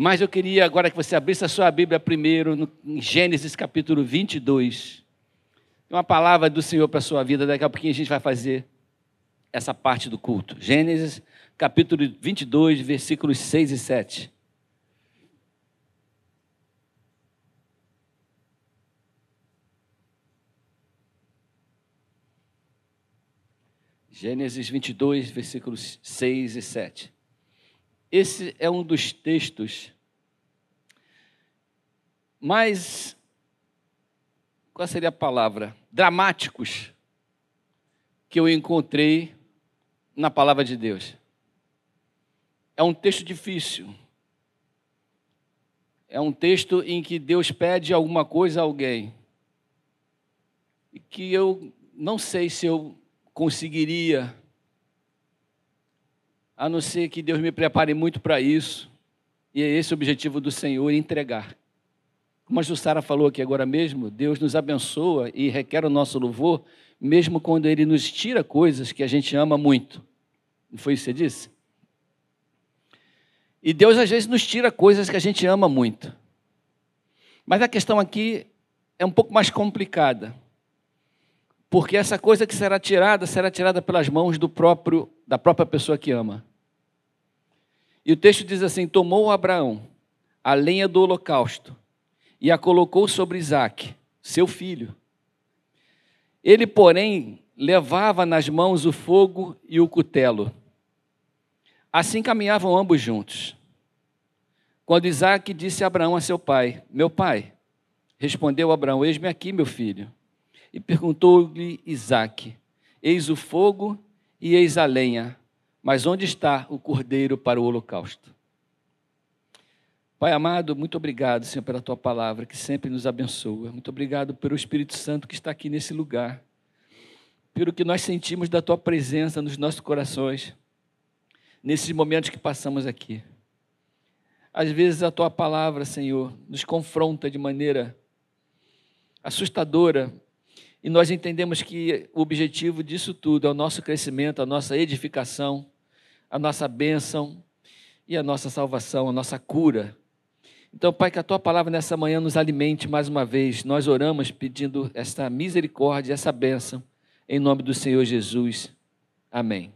Mas eu queria agora que você abrisse a sua Bíblia primeiro, no, em Gênesis capítulo 22. Tem uma palavra do Senhor para a sua vida, daqui a pouquinho a gente vai fazer essa parte do culto. Gênesis capítulo 22, versículos 6 e 7. Gênesis 22, versículos 6 e 7. Esse é um dos textos mais. Qual seria a palavra? Dramáticos que eu encontrei na palavra de Deus. É um texto difícil. É um texto em que Deus pede alguma coisa a alguém. E que eu não sei se eu conseguiria, a não ser que Deus me prepare muito para isso, e é esse o objetivo do Senhor, entregar. Como a Jussara falou aqui agora mesmo, Deus nos abençoa e requer o nosso louvor, mesmo quando Ele nos tira coisas que a gente ama muito. Não foi isso que você disse? E Deus às vezes nos tira coisas que a gente ama muito. Mas a questão aqui é um pouco mais complicada porque essa coisa que será tirada será tirada pelas mãos do próprio da própria pessoa que ama. E o texto diz assim: tomou Abraão a lenha do holocausto e a colocou sobre Isaque, seu filho. Ele, porém, levava nas mãos o fogo e o cutelo. Assim caminhavam ambos juntos. Quando Isaque disse a Abraão a seu pai: Meu pai, respondeu Abraão: Eis-me aqui, meu filho. E perguntou-lhe Isaque: Eis o fogo e eis a lenha, mas onde está o cordeiro para o holocausto? Pai amado, muito obrigado, Senhor, pela tua palavra que sempre nos abençoa. Muito obrigado pelo Espírito Santo que está aqui nesse lugar, pelo que nós sentimos da tua presença nos nossos corações, nesses momentos que passamos aqui. Às vezes a tua palavra, Senhor, nos confronta de maneira assustadora, e nós entendemos que o objetivo disso tudo é o nosso crescimento, a nossa edificação, a nossa bênção e a nossa salvação, a nossa cura. Então, Pai, que a tua palavra nessa manhã nos alimente mais uma vez. Nós oramos pedindo esta misericórdia, essa bênção, em nome do Senhor Jesus. Amém.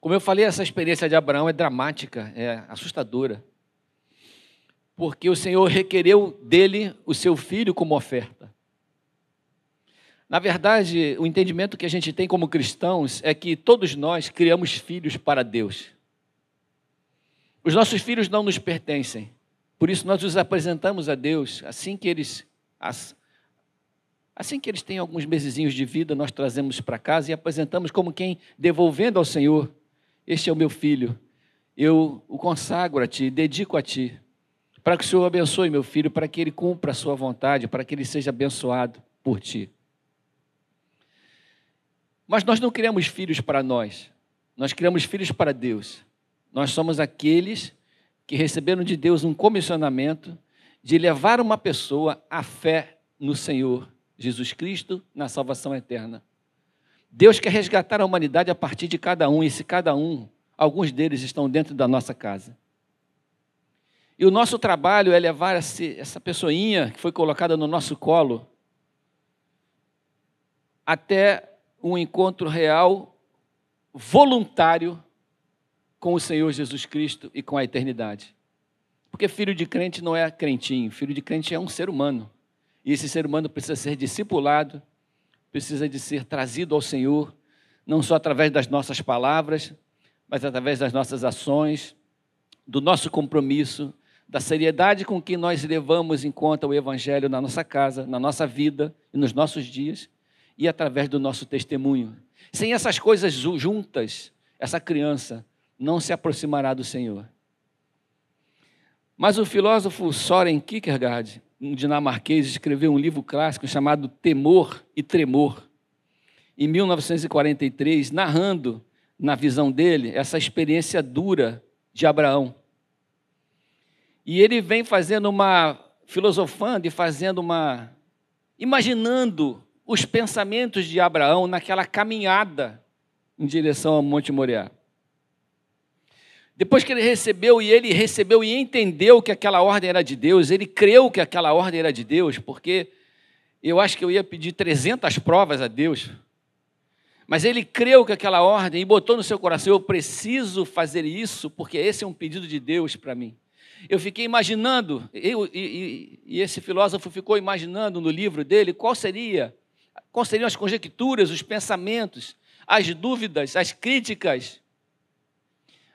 Como eu falei, essa experiência de Abraão é dramática, é assustadora. Porque o Senhor requereu dele o seu filho como oferta. Na verdade, o entendimento que a gente tem como cristãos é que todos nós criamos filhos para Deus. Os nossos filhos não nos pertencem. Por isso nós os apresentamos a Deus assim que eles assim que eles têm alguns mesezinhos de vida, nós trazemos para casa e apresentamos como quem devolvendo ao Senhor, este é o meu filho. Eu o consagro a ti, dedico a ti, para que o Senhor abençoe meu filho, para que ele cumpra a sua vontade, para que ele seja abençoado por ti. Mas nós não criamos filhos para nós, nós criamos filhos para Deus. Nós somos aqueles que receberam de Deus um comissionamento de levar uma pessoa à fé no Senhor Jesus Cristo, na salvação eterna. Deus quer resgatar a humanidade a partir de cada um, e se cada um, alguns deles estão dentro da nossa casa. E o nosso trabalho é levar essa pessoinha que foi colocada no nosso colo até um encontro real, voluntário com o Senhor Jesus Cristo e com a eternidade. Porque filho de crente não é crentinho, filho de crente é um ser humano. E esse ser humano precisa ser discipulado, precisa de ser trazido ao Senhor, não só através das nossas palavras, mas através das nossas ações, do nosso compromisso, da seriedade com que nós levamos em conta o Evangelho na nossa casa, na nossa vida e nos nossos dias e através do nosso testemunho. Sem essas coisas juntas, essa criança não se aproximará do Senhor. Mas o filósofo Soren Kierkegaard, um dinamarquês, escreveu um livro clássico chamado Temor e Tremor, em 1943, narrando, na visão dele, essa experiência dura de Abraão. E ele vem fazendo uma filosofando e fazendo uma imaginando os pensamentos de Abraão naquela caminhada em direção ao Monte Moriá. Depois que ele recebeu e ele recebeu e entendeu que aquela ordem era de Deus, ele creu que aquela ordem era de Deus, porque eu acho que eu ia pedir 300 provas a Deus. Mas ele creu que aquela ordem e botou no seu coração: eu preciso fazer isso, porque esse é um pedido de Deus para mim. Eu fiquei imaginando, eu, e, e, esse filósofo ficou imaginando no livro dele qual seria, quais seriam as conjecturas, os pensamentos, as dúvidas, as críticas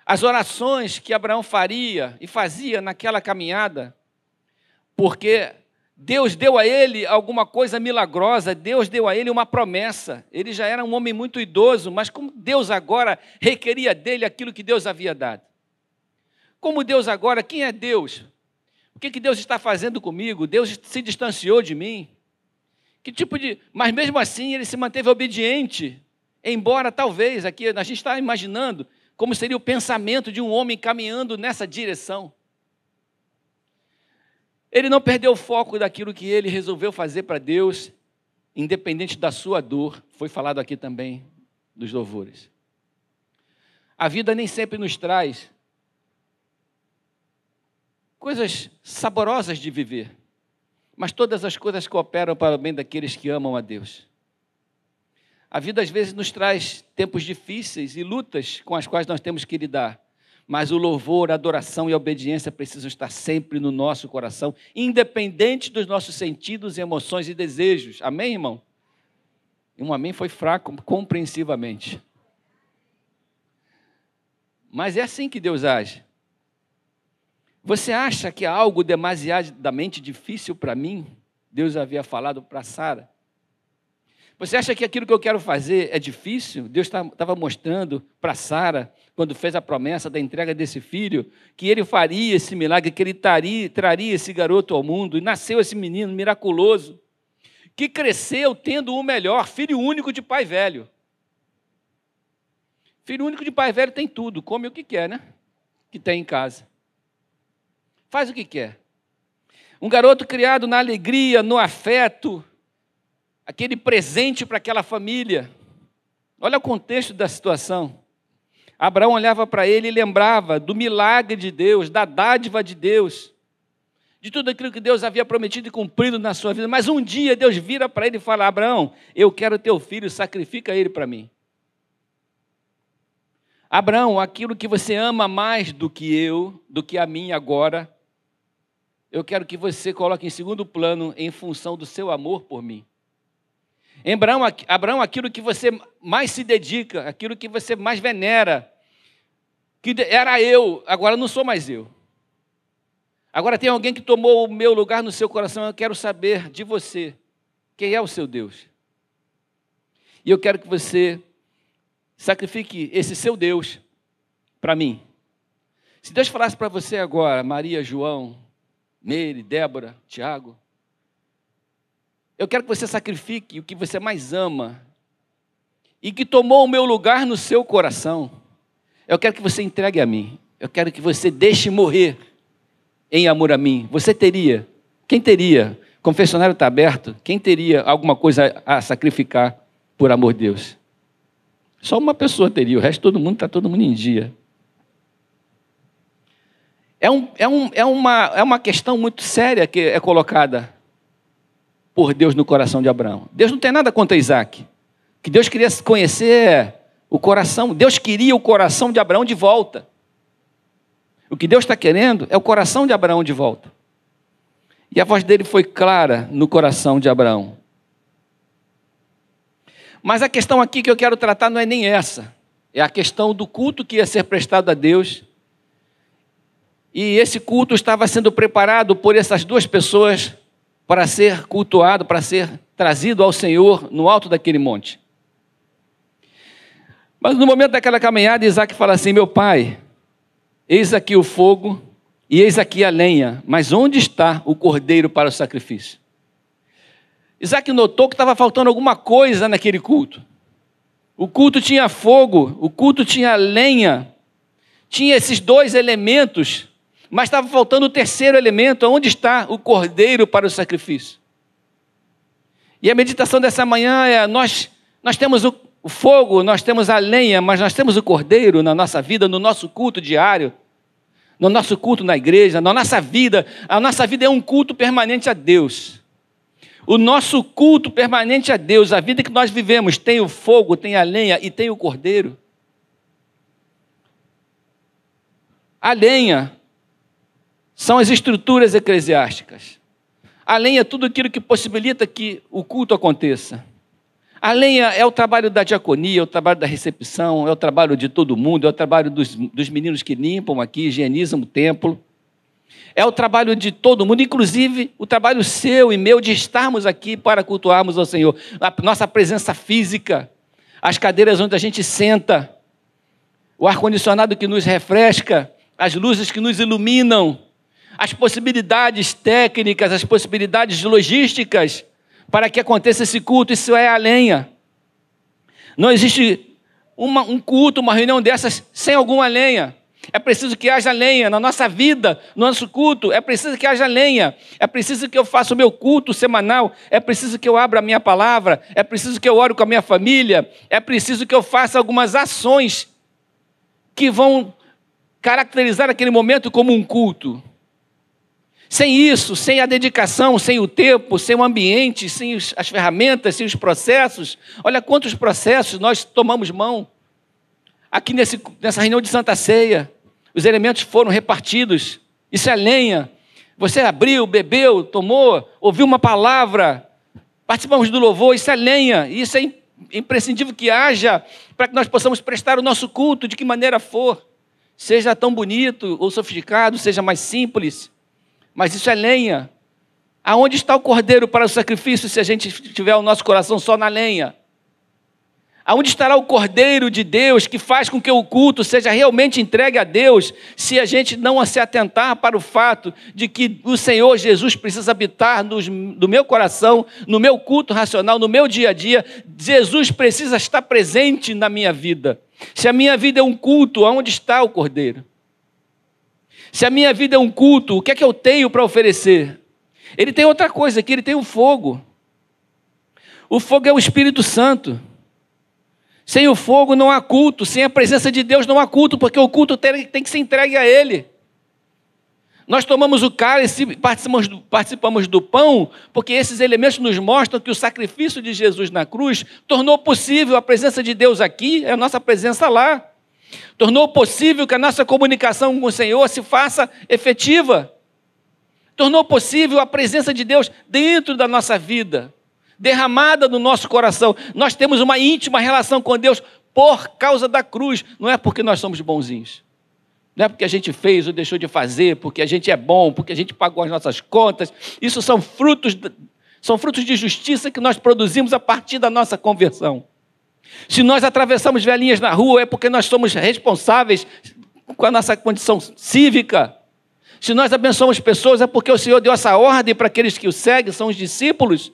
as orações que Abraão faria e fazia naquela caminhada, porque Deus deu a ele alguma coisa milagrosa, Deus deu a ele uma promessa. Ele já era um homem muito idoso, mas como Deus agora requeria dele aquilo que Deus havia dado. Como Deus agora, quem é Deus? O que, que Deus está fazendo comigo? Deus se distanciou de mim? Que tipo de. Mas mesmo assim ele se manteve obediente, embora talvez, aqui a gente está imaginando, como seria o pensamento de um homem caminhando nessa direção. Ele não perdeu o foco daquilo que ele resolveu fazer para Deus, independente da sua dor, foi falado aqui também dos louvores. A vida nem sempre nos traz coisas saborosas de viver, mas todas as coisas cooperam para o bem daqueles que amam a Deus. A vida às vezes nos traz tempos difíceis e lutas com as quais nós temos que lidar. Mas o louvor, a adoração e a obediência precisam estar sempre no nosso coração, independente dos nossos sentidos, emoções e desejos. Amém, irmão? Um amém foi fraco, compreensivamente. Mas é assim que Deus age. Você acha que há algo demasiadamente difícil para mim? Deus havia falado para Sara. Você acha que aquilo que eu quero fazer é difícil? Deus estava mostrando para Sara, quando fez a promessa da entrega desse filho, que ele faria esse milagre, que ele traria, traria esse garoto ao mundo, e nasceu esse menino miraculoso, que cresceu tendo o melhor, filho único de pai velho. Filho único de pai velho tem tudo, come o que quer, né? Que tem em casa. Faz o que quer. Um garoto criado na alegria, no afeto, aquele presente para aquela família. Olha o contexto da situação. Abraão olhava para ele e lembrava do milagre de Deus, da dádiva de Deus, de tudo aquilo que Deus havia prometido e cumprido na sua vida. Mas um dia Deus vira para ele e fala: Abraão, eu quero teu filho, sacrifica ele para mim. Abraão, aquilo que você ama mais do que eu, do que a mim agora, eu quero que você coloque em segundo plano em função do seu amor por mim. Abraão, Abraão, aquilo que você mais se dedica, aquilo que você mais venera, que era eu, agora não sou mais eu. Agora tem alguém que tomou o meu lugar no seu coração, eu quero saber de você, quem é o seu Deus. E eu quero que você sacrifique esse seu Deus para mim. Se Deus falasse para você agora, Maria, João, Meire, Débora, Tiago, eu quero que você sacrifique o que você mais ama e que tomou o meu lugar no seu coração. Eu quero que você entregue a mim. Eu quero que você deixe morrer em amor a mim. Você teria? Quem teria? Confessionário está aberto. Quem teria alguma coisa a sacrificar por amor de Deus? Só uma pessoa teria, o resto todo mundo está todo mundo em dia. É, um, é, um, é, uma, é uma questão muito séria que é colocada por Deus no coração de Abraão. Deus não tem nada contra Isaac. Que Deus queria conhecer o coração, Deus queria o coração de Abraão de volta. O que Deus está querendo é o coração de Abraão de volta. E a voz dele foi clara no coração de Abraão. Mas a questão aqui que eu quero tratar não é nem essa. É a questão do culto que ia ser prestado a Deus. E esse culto estava sendo preparado por essas duas pessoas para ser cultuado, para ser trazido ao Senhor no alto daquele monte. Mas no momento daquela caminhada, Isaac fala assim: Meu pai, eis aqui o fogo e eis aqui a lenha, mas onde está o cordeiro para o sacrifício? Isaac notou que estava faltando alguma coisa naquele culto. O culto tinha fogo, o culto tinha lenha, tinha esses dois elementos mas estava faltando o terceiro elemento: onde está o cordeiro para o sacrifício? E a meditação dessa manhã é: nós, nós temos o, o fogo, nós temos a lenha, mas nós temos o cordeiro na nossa vida, no nosso culto diário. no nosso culto na igreja, na nossa vida. A nossa vida é um culto permanente a Deus. O nosso culto permanente a Deus, a vida que nós vivemos, tem o fogo, tem a lenha e tem o cordeiro. A lenha são as estruturas eclesiásticas. A lenha é tudo aquilo que possibilita que o culto aconteça. A lenha é o trabalho da diaconia, é o trabalho da recepção, é o trabalho de todo mundo, é o trabalho dos, dos meninos que limpam aqui, higienizam o templo. É o trabalho de todo mundo, inclusive o trabalho seu e meu de estarmos aqui para cultuarmos ao Senhor. A nossa presença física, as cadeiras onde a gente senta, o ar-condicionado que nos refresca, as luzes que nos iluminam, as possibilidades técnicas, as possibilidades logísticas para que aconteça esse culto, isso é a lenha. Não existe uma, um culto, uma reunião dessas sem alguma lenha. É preciso que haja lenha na nossa vida, no nosso culto. É preciso que haja lenha. É preciso que eu faça o meu culto semanal. É preciso que eu abra a minha palavra. É preciso que eu ore com a minha família. É preciso que eu faça algumas ações que vão caracterizar aquele momento como um culto. Sem isso, sem a dedicação, sem o tempo, sem o ambiente, sem as ferramentas, sem os processos, olha quantos processos nós tomamos mão. Aqui nesse, nessa reunião de Santa Ceia, os elementos foram repartidos. Isso é lenha. Você abriu, bebeu, tomou, ouviu uma palavra, participamos do louvor, isso é lenha. Isso é imprescindível que haja para que nós possamos prestar o nosso culto de que maneira for. Seja tão bonito ou sofisticado, seja mais simples, mas isso é lenha. Aonde está o cordeiro para o sacrifício se a gente tiver o nosso coração só na lenha? Aonde estará o Cordeiro de Deus que faz com que o culto seja realmente entregue a Deus, se a gente não se atentar para o fato de que o Senhor Jesus precisa habitar nos, no meu coração, no meu culto racional, no meu dia a dia? Jesus precisa estar presente na minha vida. Se a minha vida é um culto, aonde está o Cordeiro? Se a minha vida é um culto, o que é que eu tenho para oferecer? Ele tem outra coisa aqui, ele tem o fogo. O fogo é o Espírito Santo. Sem o fogo não há culto, sem a presença de Deus não há culto, porque o culto tem, que ser entregue a Ele. Nós tomamos o cálice, participamos participamos do pão, porque esses elementos nos mostram que o sacrifício de Jesus na cruz tornou possível a presença de Deus aqui, é a nossa presença lá. Tornou possível que a nossa comunicação com o Senhor se faça efetiva. Tornou possível a presença de Deus dentro da nossa vida derramada no nosso coração. Nós temos uma íntima relação com Deus por causa da cruz, não é porque nós somos bonzinhos. Não é porque a gente fez ou deixou de fazer, porque a gente é bom, porque a gente pagou as nossas contas. Isso são frutos, são frutos de justiça que nós produzimos a partir da nossa conversão. Se nós atravessamos velhinhas na rua, é porque nós somos responsáveis com a nossa condição cívica. Se nós abençoamos pessoas, é porque o Senhor deu essa ordem para aqueles que o seguem, são os discípulos.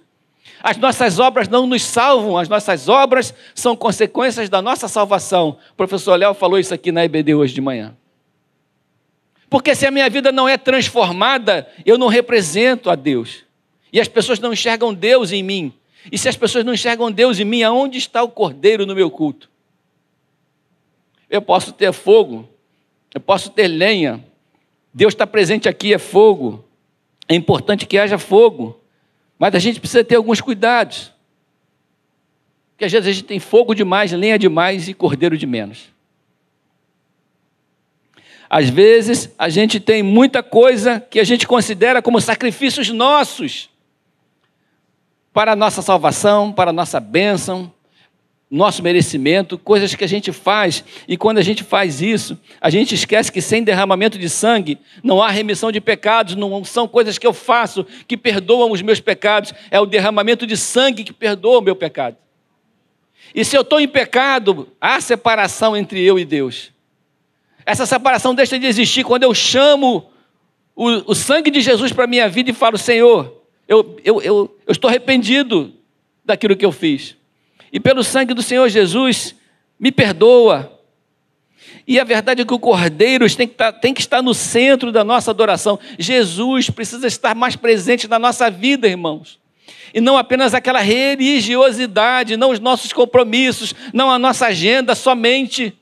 As nossas obras não nos salvam, as nossas obras são consequências da nossa salvação. O professor Léo falou isso aqui na EBD hoje de manhã. Porque se a minha vida não é transformada, eu não represento a Deus. E as pessoas não enxergam Deus em mim. E se as pessoas não enxergam Deus em mim, aonde está o cordeiro no meu culto? Eu posso ter fogo, eu posso ter lenha. Deus está presente aqui, é fogo. É importante que haja fogo. Mas a gente precisa ter alguns cuidados. Porque às vezes a gente tem fogo demais, lenha demais e cordeiro de menos. Às vezes a gente tem muita coisa que a gente considera como sacrifícios nossos para a nossa salvação, para a nossa bênção, nosso merecimento, coisas que a gente faz, e quando a gente faz isso, a gente esquece que sem derramamento de sangue não há remissão de pecados, não são coisas que eu faço que perdoam os meus pecados, é o derramamento de sangue que perdoa o meu pecado. E se eu estou em pecado, há separação entre eu e Deus. Essa separação deixa de existir quando eu chamo o, o sangue de Jesus para a minha vida e falo: Senhor, eu, eu, eu, eu estou arrependido daquilo que eu fiz e pelo sangue do Senhor Jesus, me perdoa. E a verdade é que o Cordeiro tem que, estar, tem que estar no centro da nossa adoração. Jesus precisa estar mais presente na nossa vida, irmãos. E não apenas aquela religiosidade, não os nossos compromissos, não a nossa agenda somente.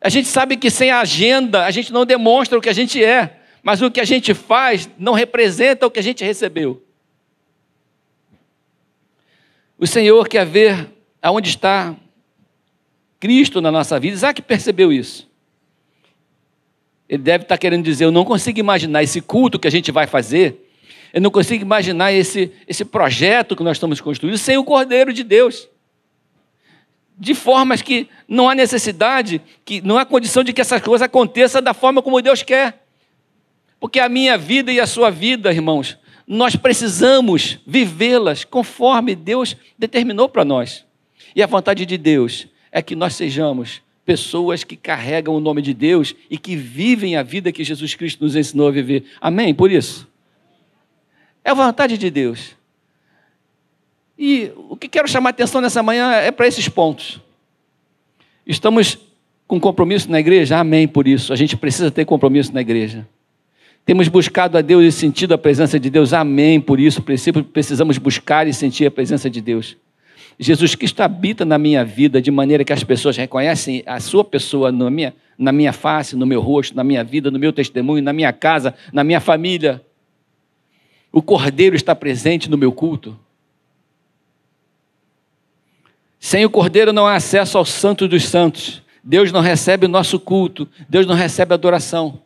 A gente sabe que sem a agenda a gente não demonstra o que a gente é, mas o que a gente faz não representa o que a gente recebeu. O Senhor quer ver aonde está Cristo na nossa vida. Isaac percebeu isso. Ele deve estar querendo dizer: Eu não consigo imaginar esse culto que a gente vai fazer, eu não consigo imaginar esse, esse projeto que nós estamos construindo sem o Cordeiro de Deus. De formas que não há necessidade, que não há condição de que essa coisa aconteça da forma como Deus quer. Porque a minha vida e a sua vida, irmãos, nós precisamos vivê-las conforme Deus determinou para nós. E a vontade de Deus é que nós sejamos pessoas que carregam o nome de Deus e que vivem a vida que Jesus Cristo nos ensinou a viver. Amém? Por isso. É a vontade de Deus. E o que quero chamar a atenção nessa manhã é para esses pontos. Estamos com compromisso na igreja? Amém por isso. A gente precisa ter compromisso na igreja. Temos buscado a Deus e sentido a presença de Deus? Amém por isso. Precisamos buscar e sentir a presença de Deus. Jesus Cristo habita na minha vida de maneira que as pessoas reconhecem a sua pessoa na minha, na minha face, no meu rosto, na minha vida, no meu testemunho, na minha casa, na minha família. O Cordeiro está presente no meu culto. Sem o Cordeiro não há acesso ao Santo dos Santos. Deus não recebe o nosso culto, Deus não recebe adoração.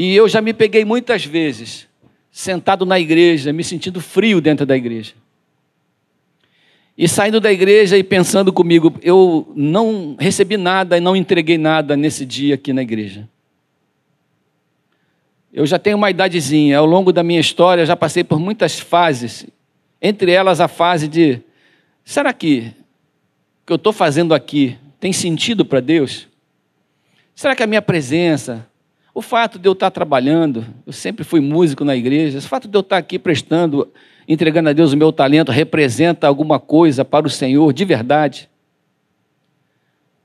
E eu já me peguei muitas vezes sentado na igreja, me sentindo frio dentro da igreja. E saindo da igreja e pensando comigo, eu não recebi nada e não entreguei nada nesse dia aqui na igreja. Eu já tenho uma idadezinha, ao longo da minha história já passei por muitas fases, entre elas a fase de: será que o que eu estou fazendo aqui tem sentido para Deus? Será que a minha presença, o fato de eu estar trabalhando, eu sempre fui músico na igreja, o fato de eu estar aqui prestando entregando a Deus o meu talento, representa alguma coisa para o Senhor de verdade?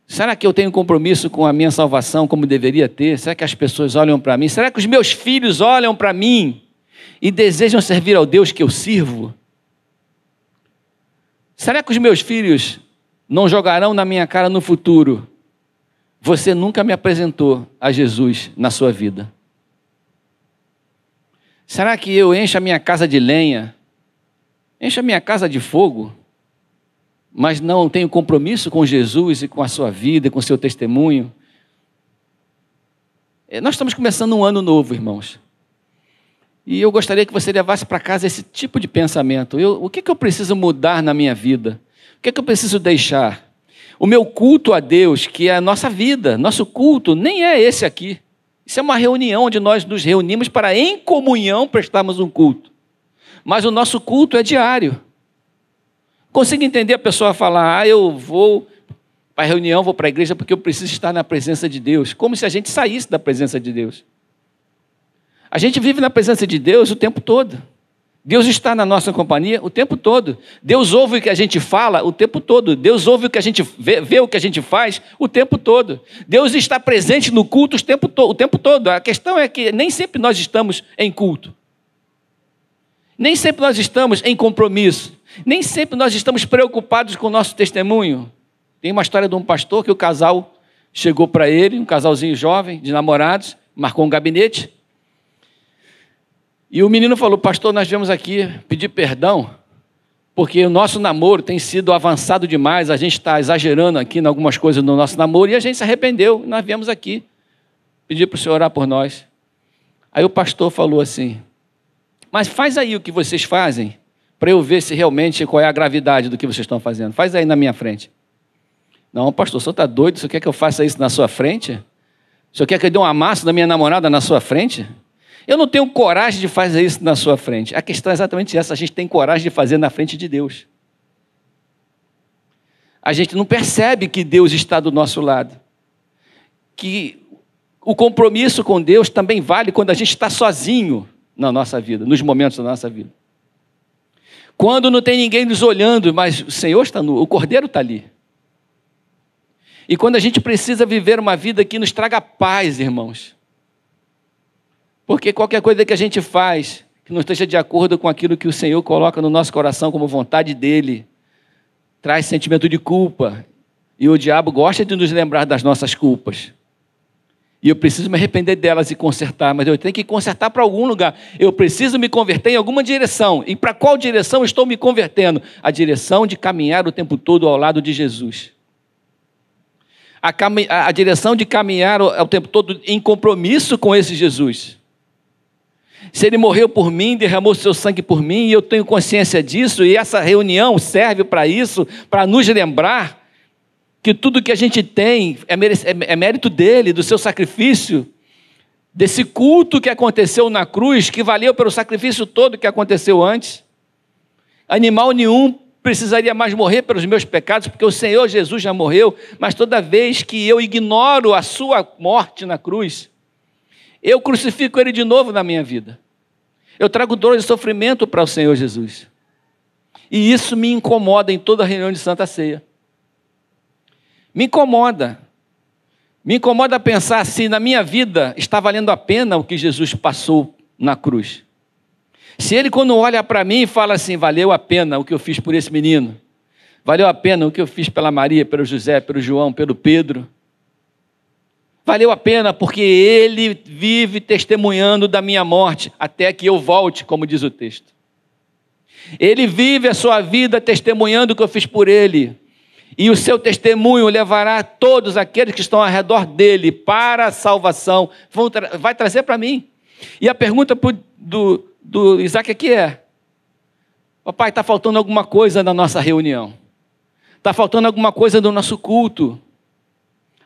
Será que eu tenho compromisso com a minha salvação como deveria ter? Será que as pessoas olham para mim? Será que os meus filhos olham para mim e desejam servir ao Deus que eu sirvo? Será que os meus filhos não jogarão na minha cara no futuro? Você nunca me apresentou a Jesus na sua vida. Será que eu encho a minha casa de lenha Encha minha casa de fogo, mas não tenho compromisso com Jesus e com a sua vida, com o seu testemunho. É, nós estamos começando um ano novo, irmãos. E eu gostaria que você levasse para casa esse tipo de pensamento. Eu, o que, que eu preciso mudar na minha vida? O que, que eu preciso deixar? O meu culto a Deus, que é a nossa vida, nosso culto, nem é esse aqui. Isso é uma reunião onde nós nos reunimos para, em comunhão, prestarmos um culto mas o nosso culto é diário. Consigo entender a pessoa falar, ah, eu vou para a reunião, vou para a igreja porque eu preciso estar na presença de Deus, como se a gente saísse da presença de Deus. A gente vive na presença de Deus o tempo todo. Deus está na nossa companhia o tempo todo. Deus ouve o que a gente fala o tempo todo. Deus ouve o que a gente vê, vê o que a gente faz o tempo todo. Deus está presente no culto o tempo, o tempo todo. A questão é que nem sempre nós estamos em culto. Nem sempre nós estamos em compromisso. Nem sempre nós estamos preocupados com o nosso testemunho. Tem uma história de um pastor que o casal chegou para ele, um casalzinho jovem, de namorados, marcou um gabinete. E o menino falou: Pastor, nós viemos aqui pedir perdão, porque o nosso namoro tem sido avançado demais, a gente está exagerando aqui em algumas coisas no nosso namoro e a gente se arrependeu. Nós viemos aqui pedir para o senhor orar por nós. Aí o pastor falou assim: mas faz aí o que vocês fazem, para eu ver se realmente qual é a gravidade do que vocês estão fazendo. Faz aí na minha frente. Não, pastor, o senhor está doido? O senhor quer que eu faça isso na sua frente? O senhor quer que eu dê um amasso da minha namorada na sua frente? Eu não tenho coragem de fazer isso na sua frente. A questão é exatamente essa: a gente tem coragem de fazer na frente de Deus. A gente não percebe que Deus está do nosso lado. Que o compromisso com Deus também vale quando a gente está sozinho na nossa vida, nos momentos da nossa vida. Quando não tem ninguém nos olhando, mas o Senhor está no, o Cordeiro está ali. E quando a gente precisa viver uma vida que nos traga paz, irmãos. Porque qualquer coisa que a gente faz que não esteja de acordo com aquilo que o Senhor coloca no nosso coração como vontade dele, traz sentimento de culpa, E o diabo gosta de nos lembrar das nossas culpas. E eu preciso me arrepender delas e consertar, mas eu tenho que consertar para algum lugar. Eu preciso me converter em alguma direção. E para qual direção estou me convertendo? A direção de caminhar o tempo todo ao lado de Jesus. A, a, direção de caminhar o, o tempo todo em compromisso com esse Jesus. Se ele morreu por mim, derramou seu sangue por mim, e eu tenho consciência disso, e essa reunião serve para isso, para nos lembrar que tudo que a gente tem é, é, é mérito dele, do seu sacrifício, desse culto que aconteceu na cruz, que valeu pelo sacrifício todo que aconteceu antes. Animal nenhum precisaria mais morrer pelos meus pecados, porque o Senhor Jesus já morreu, mas toda vez que eu ignoro a sua morte na cruz, eu crucifico ele de novo na minha vida. Eu trago dor e sofrimento para o Senhor Jesus. E isso me incomoda em toda reunião de Santa Ceia. Me incomoda. Me incomoda pensar se na minha vida está valendo a pena o que Jesus passou na cruz. Se ele, quando olha para mim, fala assim: valeu a pena o que eu fiz por esse menino, valeu a pena o que eu fiz pela Maria, pelo José, pelo João, pelo Pedro. Valeu a pena porque ele vive testemunhando da minha morte até que eu volte, como diz o texto. Ele vive a sua vida testemunhando o que eu fiz por ele e o seu testemunho levará todos aqueles que estão ao redor dele para a salvação, vai trazer para mim. E a pergunta do, do Isaac aqui é: Papai, está faltando alguma coisa na nossa reunião? Está faltando alguma coisa no nosso culto?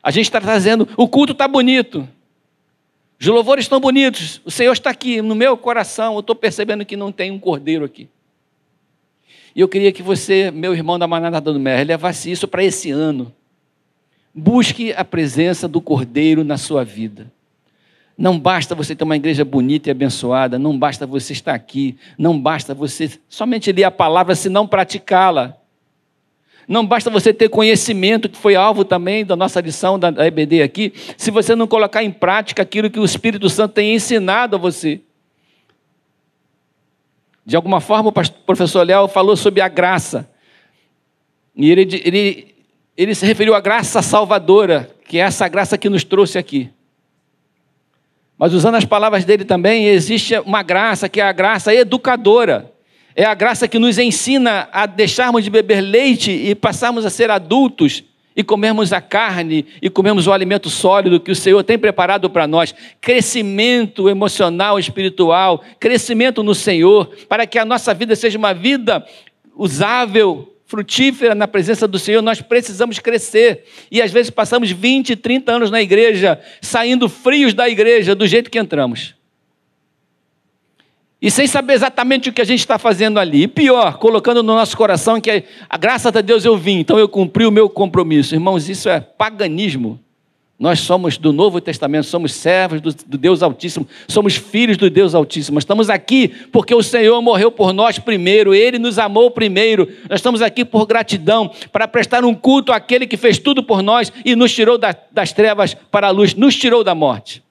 A gente está trazendo, o culto está bonito, os louvores estão bonitos, o Senhor está aqui no meu coração, eu estou percebendo que não tem um cordeiro aqui. E eu queria que você, meu irmão da Manada do Mer, levasse isso para esse ano. Busque a presença do Cordeiro na sua vida. Não basta você ter uma igreja bonita e abençoada, não basta você estar aqui, não basta você somente ler a palavra se não praticá-la. Não basta você ter conhecimento, que foi alvo também da nossa lição da EBD aqui, se você não colocar em prática aquilo que o Espírito Santo tem ensinado a você. De alguma forma, o professor Léo falou sobre a graça. E ele, ele, ele se referiu à graça salvadora, que é essa graça que nos trouxe aqui. Mas usando as palavras dele também, existe uma graça que é a graça educadora. É a graça que nos ensina a deixarmos de beber leite e passarmos a ser adultos e comermos a carne e comermos o alimento sólido que o Senhor tem preparado para nós, crescimento emocional, espiritual, crescimento no Senhor, para que a nossa vida seja uma vida usável, frutífera na presença do Senhor, nós precisamos crescer. E às vezes passamos 20, 30 anos na igreja, saindo frios da igreja do jeito que entramos. E sem saber exatamente o que a gente está fazendo ali. E pior, colocando no nosso coração que a graça de Deus eu vim, então eu cumpri o meu compromisso. Irmãos, isso é paganismo. Nós somos do Novo Testamento, somos servos do, do, Deus Altíssimo, somos filhos do Deus Altíssimo. Estamos aqui porque o Senhor morreu por nós primeiro, Ele nos amou primeiro. Nós estamos aqui por gratidão, para prestar um culto àquele que fez tudo por nós e nos tirou da, das trevas para a luz, nos tirou da morte.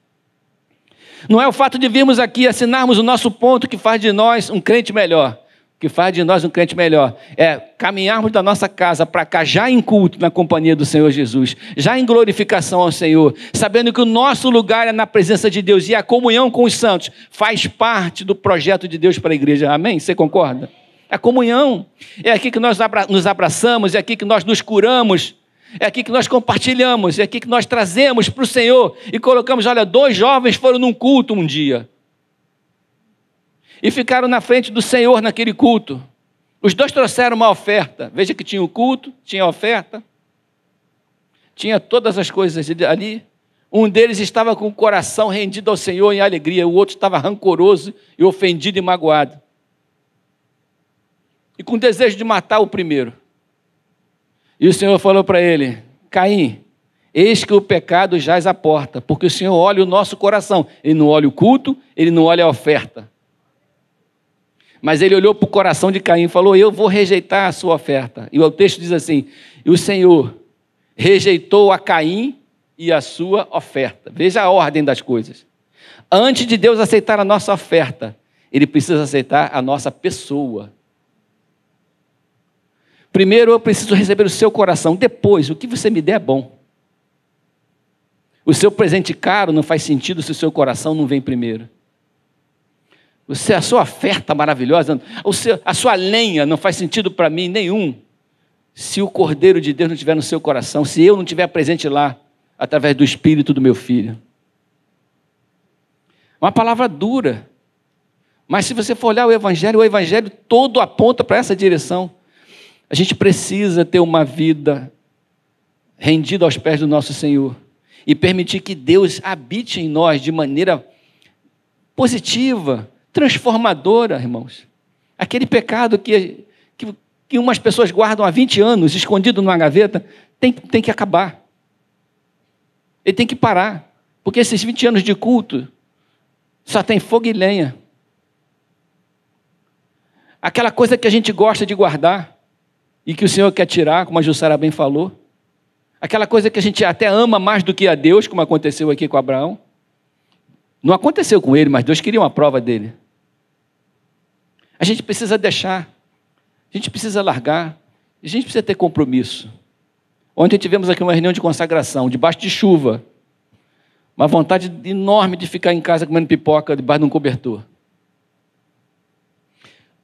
Não é o fato de virmos aqui assinarmos o nosso ponto que faz de nós um crente melhor. O que faz de nós um crente melhor é caminharmos da nossa casa para cá, já em culto na companhia do Senhor Jesus, já em glorificação ao Senhor, sabendo que o nosso lugar é na presença de Deus e a comunhão com os santos faz parte do projeto de Deus para a igreja. Amém? Você concorda? A comunhão. É aqui que nós nos abraçamos, é aqui que nós nos curamos, é aqui que nós compartilhamos, é aqui que nós trazemos para o Senhor e colocamos. Olha, dois jovens foram num culto um dia e ficaram na frente do Senhor naquele culto. Os dois trouxeram uma oferta. Veja que tinha o culto, tinha a oferta, tinha todas as coisas ali. Um deles estava com o coração rendido ao Senhor em alegria, o outro estava rancoroso e ofendido e magoado. E com desejo de matar o primeiro. E o Senhor falou para ele: Caim, eis que o pecado jaz à porta, porque o Senhor olha o nosso coração. Ele não olha o culto, ele não olha a oferta. Mas ele olhou para o coração de Caim e falou: Eu vou rejeitar a sua oferta. E o texto diz assim: E o Senhor rejeitou a Caim e a sua oferta. Veja a ordem das coisas. Antes de Deus aceitar a nossa oferta, ele precisa aceitar a nossa pessoa. Primeiro eu preciso receber o seu coração, depois o que você me der é bom. O seu presente caro não faz sentido se o seu coração não vem primeiro. Você, a sua oferta maravilhosa, seu, a sua lenha não faz sentido para mim nenhum se o Cordeiro de Deus não estiver no seu coração, se eu não estiver presente lá, através do Espírito do meu filho. Uma palavra dura. Mas se você for olhar o Evangelho, o Evangelho todo aponta para essa direção. A gente precisa ter uma vida rendida aos pés do nosso Senhor e permitir que Deus habite em nós de maneira positiva, transformadora, irmãos. Aquele pecado que, que, que umas pessoas guardam há 20 anos, escondido numa gaveta, tem, tem que acabar. Ele tem que parar. Porque esses 20 anos de culto só tem fogo e lenha. Aquela coisa que a gente gosta de guardar e que o Senhor quer tirar, como a Jussara bem falou. Aquela coisa que a gente até ama mais do que a Deus, como aconteceu aqui com Abraão. Não aconteceu com ele, mas Deus queria uma prova dele. A gente precisa deixar, a gente precisa largar, a gente precisa ter compromisso. Ontem tivemos aqui uma reunião de consagração, debaixo de chuva. Uma vontade enorme de ficar em casa comendo pipoca debaixo de um cobertor.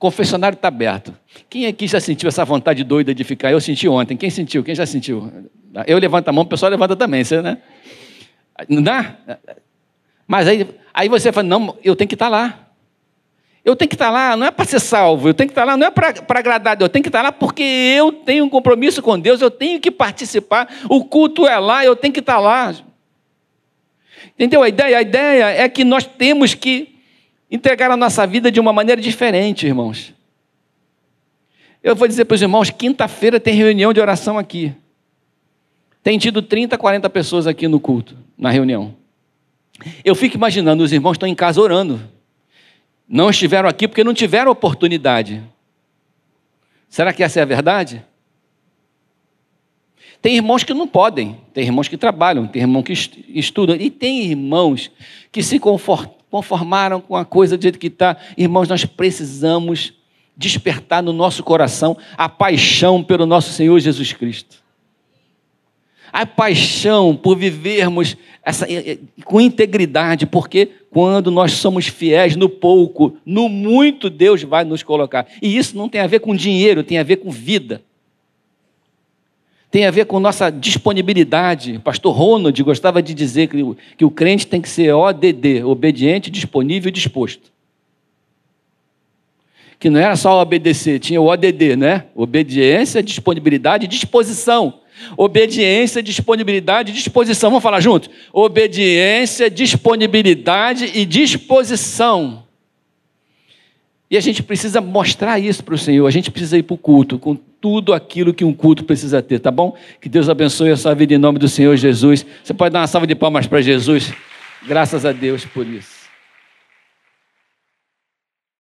Confessionário está aberto. Quem aqui já sentiu essa vontade doida de ficar? Eu senti ontem. Quem sentiu? Quem já sentiu? Eu levanto a mão, o pessoal levanta também, você, né? Não dá? Mas aí, aí você fala, não, eu tenho que estar tá lá. Eu tenho que estar tá lá, não é para ser salvo, eu tenho que estar tá lá, não é para agradar Deus, eu tenho que estar lá porque eu tenho um compromisso com Deus, eu tenho que participar, o culto é lá, eu tenho que estar lá. Entendeu a ideia? A ideia é que nós temos que entregar a nossa vida de uma maneira diferente, irmãos. Eu vou dizer para os irmãos: quinta-feira tem reunião de oração aqui. Tem tido 30, 40 pessoas aqui no culto, na reunião. Eu fico imaginando, os irmãos estão em casa orando. Não estiveram aqui porque não tiveram oportunidade. Será que essa é a verdade? Tem irmãos que não podem, tem irmãos que trabalham, tem irmãos que estudam, e tem irmãos que se conformaram com a coisa do jeito que está. Irmãos, nós precisamos despertar no nosso coração a paixão pelo nosso Senhor Jesus Cristo a paixão por vivermos essa, com integridade, porque quando nós somos fiéis no pouco, no muito, Deus vai nos colocar. E isso não tem a ver com dinheiro, tem a ver com vida. Tem a ver com nossa disponibilidade. O pastor Ronald gostava de dizer que, que o crente tem que ser ODD, obediente, disponível e disposto. Que não era só obedecer, tinha o ODD, né? Obediência, disponibilidade e disposição. Obediência, disponibilidade e disposição. Vamos falar junto? Obediência, disponibilidade e disposição. E a gente precisa mostrar isso para o Senhor. A gente precisa ir para o culto com tudo aquilo que um culto precisa ter, tá bom? Que Deus abençoe a sua vida em nome do Senhor Jesus. Você pode dar uma salva de palmas para Jesus. Graças a Deus por isso.